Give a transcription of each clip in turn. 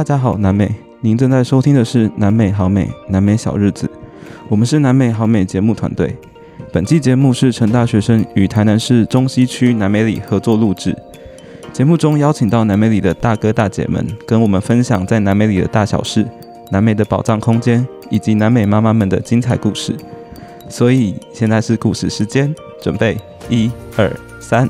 大家好，南美，您正在收听的是南美好美南美小日子，我们是南美好美节目团队。本期节目是成大学生与台南市中西区南美里合作录制。节目中邀请到南美里的大哥大姐们，跟我们分享在南美里的大小事、南美的宝藏空间，以及南美妈妈们的精彩故事。所以现在是故事时间，准备一二三。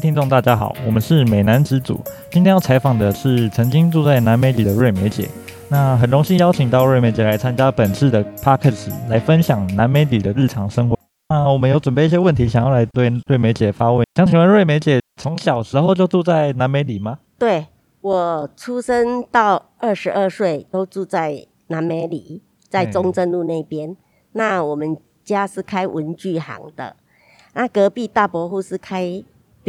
位听众，大家好，我们是美男子组。今天要采访的是曾经住在南美里的瑞美姐。那很荣幸邀请到瑞美姐来参加本次的 p a r k e s 来分享南美里的日常生活。那我们有准备一些问题，想要来对瑞美姐发问。想请问瑞美姐，从小时候就住在南美里吗？对我出生到二十二岁都住在南美里，在中正路那边。那我们家是开文具行的，那隔壁大伯父是开。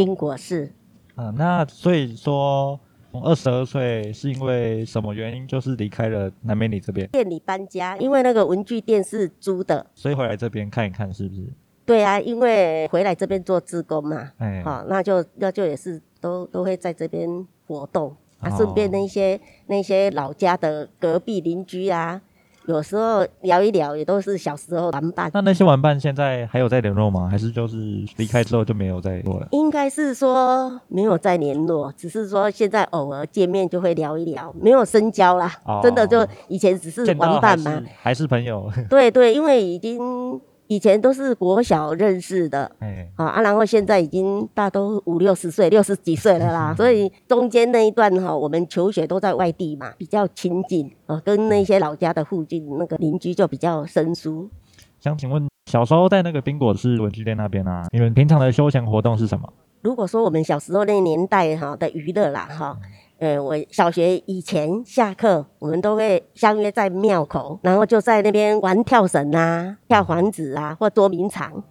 冰果室，嗯，那所以说，从二十二岁是因为什么原因，就是离开了南美里这边？店里搬家，因为那个文具店是租的，所以回来这边看一看，是不是？对啊，因为回来这边做志工嘛，哎，好，那就那就也是都都会在这边活动，啊，顺便那些那些老家的隔壁邻居啊。有时候聊一聊，也都是小时候玩伴。那那些玩伴现在还有在联络吗？还是就是离开之后就没有再联络了？应该是说没有再联络，只是说现在偶尔见面就会聊一聊，没有深交啦。真的就以前只是玩伴嘛，还是朋友。对对，因为已经。以前都是国小认识的，哎，啊，然后现在已经大都五六十岁、六十几岁了啦，所以中间那一段哈，我们求学都在外地嘛，比较亲近，啊，跟那些老家的附近那个邻居就比较生疏。想请问，小时候在那个冰果室文具店那边啊，你们平常的休闲活动是什么？如果说我们小时候那年代哈的娱乐啦，哈。呃，我小学以前下课，我们都会相约在庙口，然后就在那边玩跳绳啊、跳房子啊，或捉迷藏。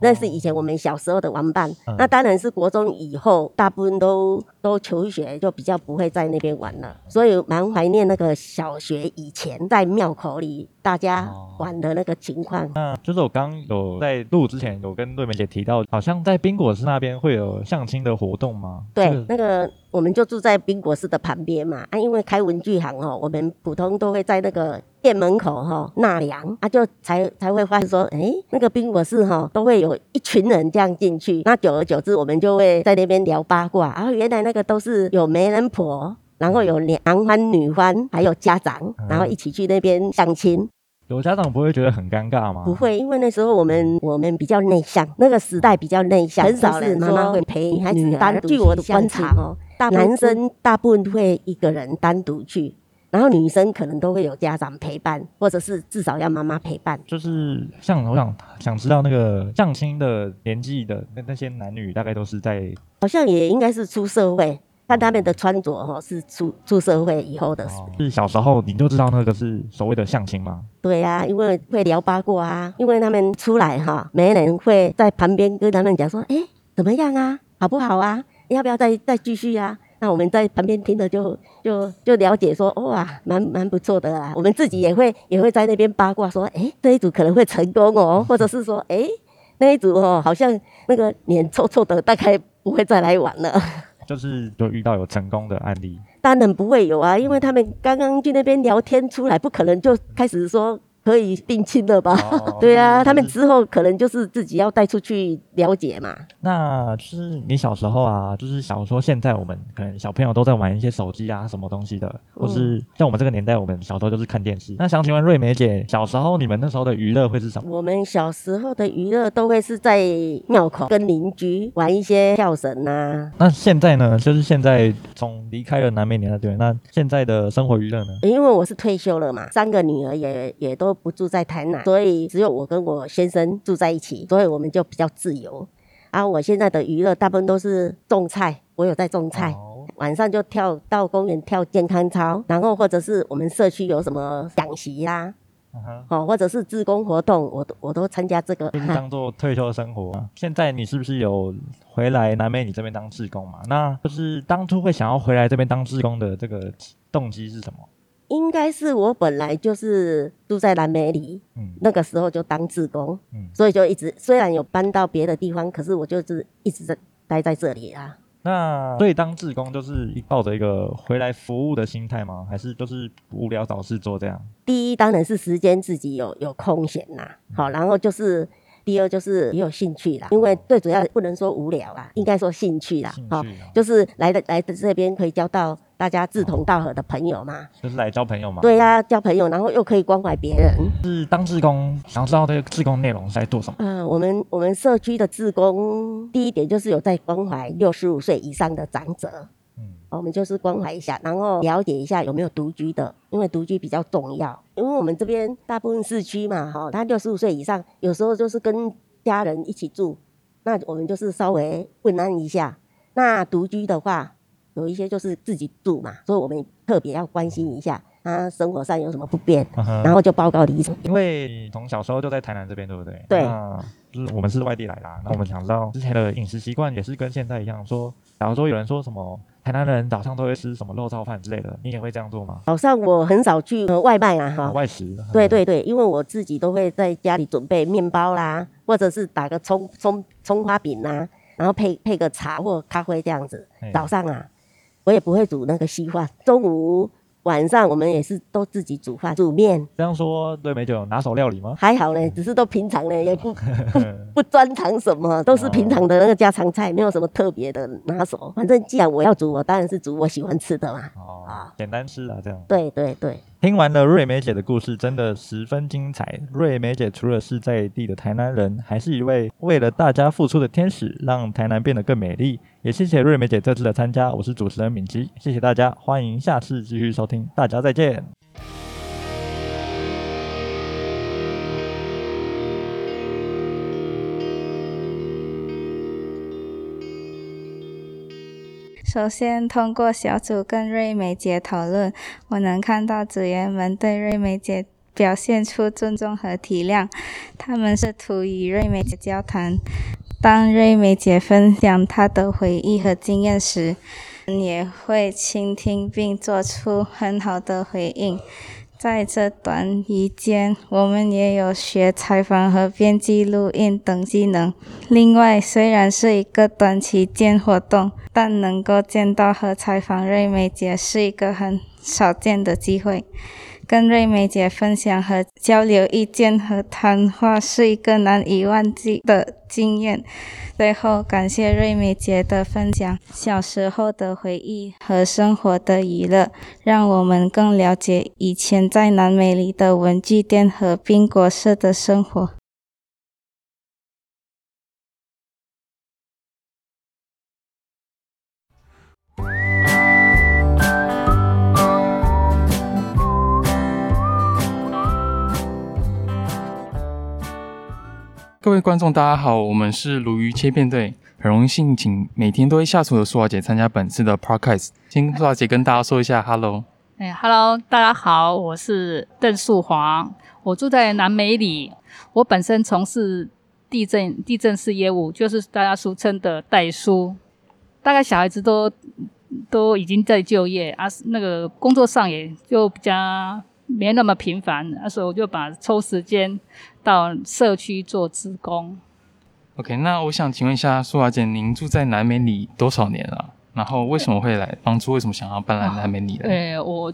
那是以前我们小时候的玩伴。那当然是国中以后，大部分都都求学，就比较不会在那边玩了。所以蛮怀念那个小学以前在庙口里大家玩的那个情况。那就是我刚有在录之前有跟瑞美姐提到，好像在冰果市那边会有相亲的活动吗？对，那个。我们就住在冰果市的旁边嘛，啊，因为开文具行哦，我们普通都会在那个店门口哈纳凉，啊，就才才会发现说，哎，那个冰果室哈都会有一群人这样进去，那久而久之，我们就会在那边聊八卦，啊原来那个都是有媒人婆，然后有男欢女欢，还有家长，然后一起去那边相亲。有家长不会觉得很尴尬吗？不会，因为那时候我们我们比较内向，那个时代比较内向，很少是妈妈会陪孩子单独。据我的观察哦，大男生大部分会一个人单独去，然后女生可能都会有家长陪伴，或者是至少要妈妈陪伴。就是像我想想知道那个相亲的年纪的那那些男女，大概都是在，好像也应该是出社会。看他们的穿着哈，是出出社会以后的事。是小时候你就知道那个是所谓的相亲吗？对呀，因为会聊八卦啊。因为他们出来哈，没人会在旁边跟他们讲说，哎，怎么样啊，好不好啊？要不要再再继续啊？那我们在旁边听着就就就了解说，哇，蛮蛮不错的啊。我们自己也会也会在那边八卦说，哎，这一组可能会成功哦，或者是说，哎，那一组哦，好像那个脸臭臭的，大概不会再来玩了。就是就遇到有成功的案例，当然不会有啊，因为他们刚刚去那边聊天出来，不可能就开始说。可以定亲了吧？对啊，他们之后可能就是自己要带出去了解嘛。那就是你小时候啊，就是想说现在我们可能小朋友都在玩一些手机啊，什么东西的，或是像我们这个年代，我们小时候就是看电视。那想请问瑞梅姐，小时候你们那时候的娱乐会是什么？我们小时候的娱乐都会是在庙口跟邻居玩一些跳绳啊。那现在呢？就是现在从离开了南美年代对，那现在的生活娱乐呢？因为我是退休了嘛，三个女儿也也都。不住在台南，所以只有我跟我先生住在一起，所以我们就比较自由。啊，我现在的娱乐大部分都是种菜，我有在种菜，晚上就跳到公园跳健康操，然后或者是我们社区有什么讲习啦，哦，或者是志工活动，我都我都参加这个。就是当做退休生活。现在你是不是有回来南美你这边当志工嘛？那就是当初会想要回来这边当志工的这个动机是什么？应该是我本来就是住在南美里，嗯那个时候就当志工，嗯。所以就一直虽然有搬到别的地方，可是我就是一直在待在这里啊。那所以当志工就是抱着一个回来服务的心态吗？还是就是无聊找事做这样？第一当然是时间自己有有空闲呐，好，然后就是第二就是也有兴趣啦，因为最主要不能说无聊啊，应该说兴趣啦兴，好，趣啊，就是来的来的这边可以交到大家志同道合的朋友嘛，就是来交朋友嘛。对呀、交朋友，然后又可以关怀别人。是当志工，想知道这个志工内容是在做什么？嗯，我们我们社区的志工，第一点就是有在关怀六十五岁以上的长者，嗯我们就是关怀一下，然后了解一下有没有独居的，因为独居比较重要。因为我们这边大部分市区嘛，哈，他六十五岁以上，有时候就是跟家人一起住，那我们就是稍微问安一下。那独居的话，有一些就是自己住嘛，所以我们特别要关心一下他生活上有什么不便，嗯然后就报告里长。因为你从小时候就在台南这边，对不对？对那就是我们是外地来啦，那我们想知道之前的饮食习惯也是跟现在一样，说，假如说有人说什么台南人早上都会吃什么肉燥饭之类的，你也会这样做吗？早上我很少去、呃外卖啊，哈，外食？对对对，因为我自己都会在家里准备面包啦，或者是打个葱葱葱花饼啦，然后配配个茶或咖啡这样子。早上啊，我也不会煮那个稀饭，中午晚上我们也是都自己煮饭煮面，这样说，对美酒有拿手料理吗？还好嘞，只是都平常嘞，也不 不专长什么，都是平常的那个家常菜，没有什么特别的拿手。反正既然我要煮，我当然是煮我喜欢吃的嘛。哦啊，简单吃啊，这样。对对对。听完了瑞梅姐的故事，真的十分精彩。瑞梅姐除了是在地的台南人，还是一位为了大家付出的天使，让台南变得更美丽。也谢谢瑞梅姐这次的参加，我是主持人敏吉，谢谢大家，欢迎下次继续收听，大家再见。首先，通过小组跟瑞美姐讨论，我能看到组员们对瑞美姐表现出尊重和体谅。他们试图与瑞美姐交谈。当瑞美姐分享她的回忆和经验时，也会倾听并做出很好的回应。在这段期间，我们也有学采访和编辑录音等技能。另外，虽然是一个短期间活动，但能够见到和采访瑞美姐是一个很少见的机会。跟瑞美姐分享和交流意见和谈话是一个难以忘记的经验。最后，感谢瑞美姐的分享，小时候的回忆和生活的娱乐，让我们更了解以前在南美里的文具店和冰果社的生活。各位观众，大家好，我们是鲈鱼切片队，很荣幸请每天都会下厨的苏华姐参加本次的 podcast。先苏华姐跟大家说一下 hello。哎，Hello，大家好，我是邓素华，我住在南美里。我本身从事地震地震式业务，就是大家俗称的代书。大概小孩子都都已经在就业啊，那个工作上也就比较没那么频繁，啊，所以我就把抽时间到社区做职工。OK，那我想请问一下苏华姐，您住在南美里多少年了？然后为什么会来？当初为什么想要搬来南美里的？呃，我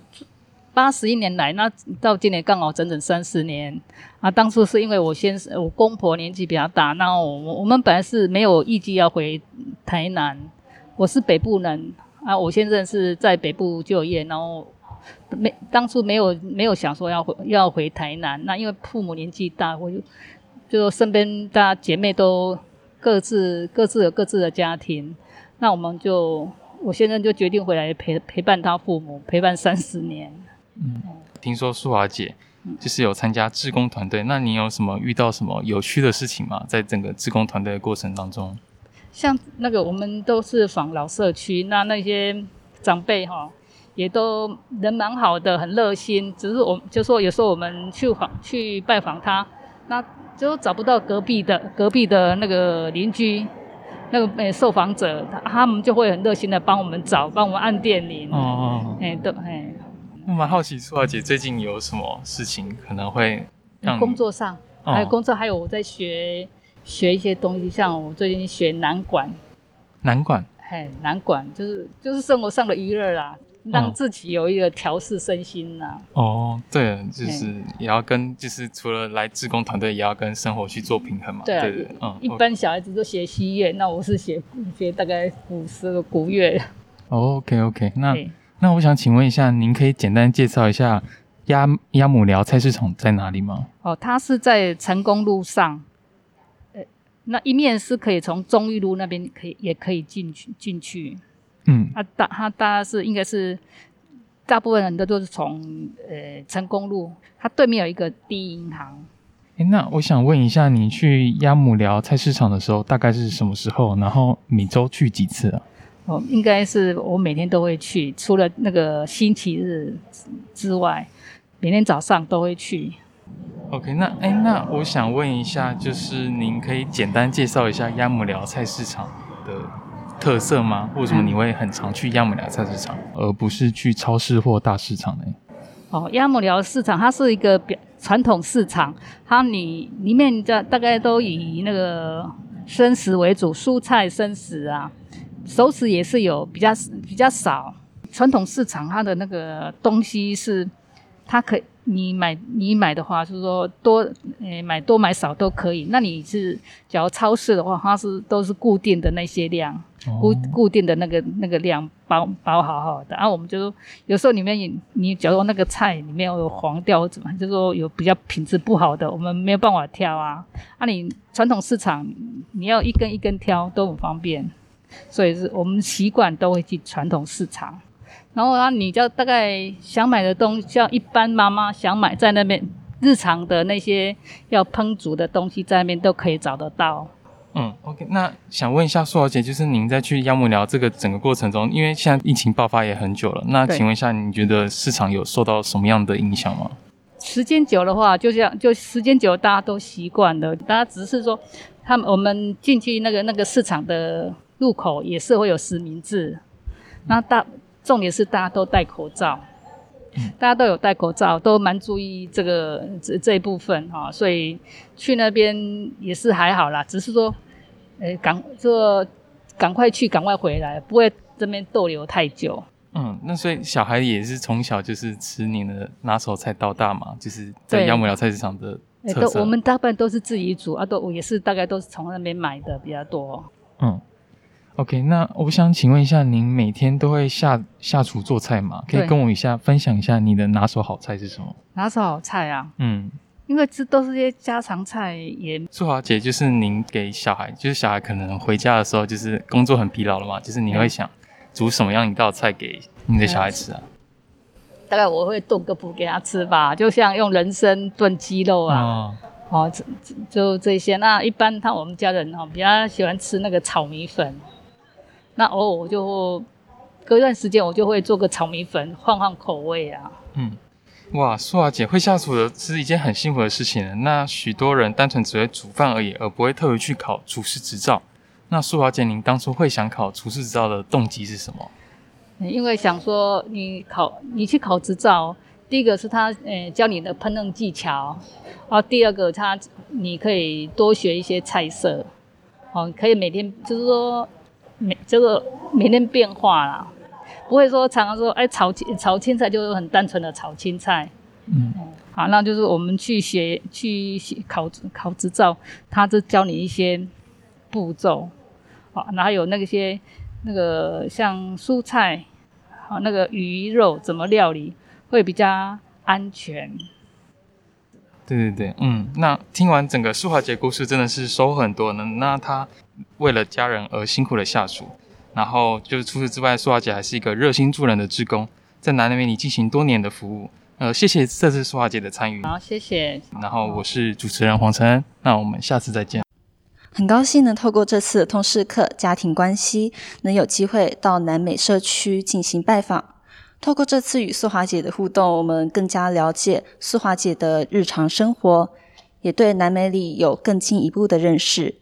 八十一年来，那到今年刚好整整三十年啊。当初是因为我先生我公婆年纪比较大，那我我们本来是没有预计要回台南，我是北部人啊，我先生是在北部就业，然后没当初没有没有想说要回要回台南，那因为父母年纪大，我就就身边大家姐妹都各自各自有各自的家庭，那我们就我先生就决定回来陪陪伴他父母，陪伴三十年。嗯听说淑华姐就是有参加志工团队，那你有什么遇到什么有趣的事情吗？在整个志工团队的过程当中？像那个我们都是访老社区，那那些长辈哈，也都人蛮好的，很热心。只是我就说有时候我们去访去拜访他，那就找不到隔壁的隔壁的那个邻居，那个诶受访者，他他们就会很热心的帮我们找，帮我们按电铃。哦哦，哎，对，哎，我蛮好奇苏华姐最近有什么事情可能会让工作上哦。还有工作，还有我在学学一些东西，像我最近学南管，南管？嘿，南管就是就是生活上的娱乐啦，让嗯自己有一个调试身心呐。哦，对，就是也要跟就是除了来自工团队，也要跟生活去做平衡嘛。对啊对对，嗯，一般小孩子都学西乐，那我是学学大概五十个古乐。哦 OK OK，那那我想请问一下，您可以简单介绍一下鸭鸭母寮菜市场在哪里吗？哦，它是在成功路上，呃，那一面是可以从中裕路那边可以也可以进去进去。嗯，啊，大他大概是应该是大部分人都都是从呃成功路，它对面有一个第一银行。诶那我想问一下，你去鸭母寮菜市场的时候，大概是什么时候？然后每周去几次啊？哦，应该是我每天都会去，除了那个星期日之外，每天早上都会去。OK，那哎，那我想问一下，就是您可以简单介绍一下鸭母寮菜市场的特色吗？为什么你会很常去鸭母寮菜市场，而不是去超市或大市场呢？哦，鸭母寮市场它是一个表传统市场，它里里面的大概都以那个生食为主，蔬菜生食啊，熟食也是有比较比较少。传统市场它的那个东西是，它可以你买你买的话，就是说多诶买多买少都可以。那你是假如超市的话，它是都是固定的那些量。固哦固定的那个那个量包包好好的，然、后我们就说有时候里面你你假如那个菜里面有黄掉或怎么，就是说有比较品质不好的，我们没有办法挑啊。啊，你传统市场你要一根一根挑都很方便，所以是我们习惯都会去传统市场。然后啊，你就大概想买的东西，像一般妈妈想买在那边日常的那些要烹煮的东西，在那边都可以找得到。嗯，OK，那想问一下苏小姐，就是您在去鸭母寮这个整个过程中，因为现在疫情爆发也很久了，那对请问一下，你觉得市场有受到什么样的影响吗？时间久的话，就像就时间久，大家都习惯了。大家只是说，他们我们进去那个那个市场的入口也是会有实名制，那大重点是大家都戴口罩，大家都有戴口罩，都蛮注意这个这这一部分哈、所以去那边也是还好啦，只是说，呃，赶就赶快去，赶快回来，不会这边逗留太久。嗯，那所以小孩也是从小就是吃您的拿手菜到大嘛，就是在对鸭母寮菜市场的哎，特我们大部分都是自己煮啊，都我也是大概都是从那边买的比较多。嗯，OK，那我想请问一下，您每天都会下下厨做菜吗？可以跟我一下分享一下你的拿手好菜是什么？拿手好菜啊，嗯，因为这都是些家常菜，也素华姐就是您给小孩，就是小孩可能回家的时候就是工作很疲劳了嘛，就是你会想煮什么样一道菜给你的小孩吃啊？大概我会炖个补给他吃吧，就像用人参炖鸡肉啊，哦，哦，这这就这些。那一般他我们家人哦比较喜欢吃那个炒米粉，那偶尔我就隔一段时间我就会做个炒米粉，换换口味啊。嗯，哇，素华姐会下厨的是一件很幸福的事情。那许多人单纯只会煮饭而已，而不会特别去考厨师执照。那素华姐，您当初会想考厨师执照的动机是什么？因为想说你考你去考执照，第一个是他呃教你的烹饪技巧，然后第二个他你可以多学一些菜色，哦，可以每天就是说每这个每天变化啦，不会说常常说哎炒青炒青菜就是很单纯的炒青菜，嗯，好，那就是我们去学去考考执照，他就教你一些步骤，好，然后有那个些那个像蔬菜，好，那个鱼肉怎么料理会比较安全。对对对，嗯，那听完整个舒华姐故事，真的是收获很多呢。那她为了家人而辛苦的下厨，然后就是除此之外，素华姐还是一个热心助人的志工，在南美里进行多年的服务。呃，谢谢这次素华姐的参与。好，谢谢。然后我是主持人黄承恩，那我们下次再见。很高兴能透过这次的通识课家庭关系，能有机会到南美社区进行拜访。透过这次与素华姐的互动，我们更加了解素华姐的日常生活，也对南美里有更进一步的认识。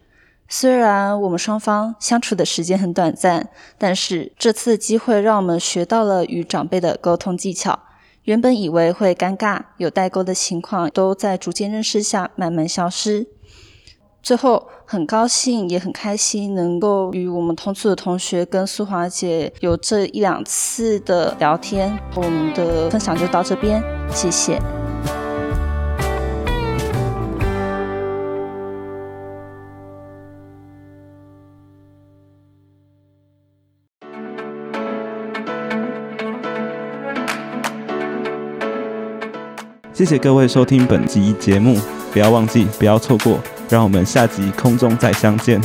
虽然我们双方相处的时间很短暂，但是这次的机会让我们学到了与长辈的沟通技巧。原本以为会尴尬、有代沟的情况，都在逐渐认识下慢慢消失。最后，很高兴也很开心，能够与我们同组的同学跟苏华姐有这一两次的聊天。我们的分享就到这边，谢谢。谢谢各位收听本集节目，不要忘记，不要错过，让我们下集空中再相见。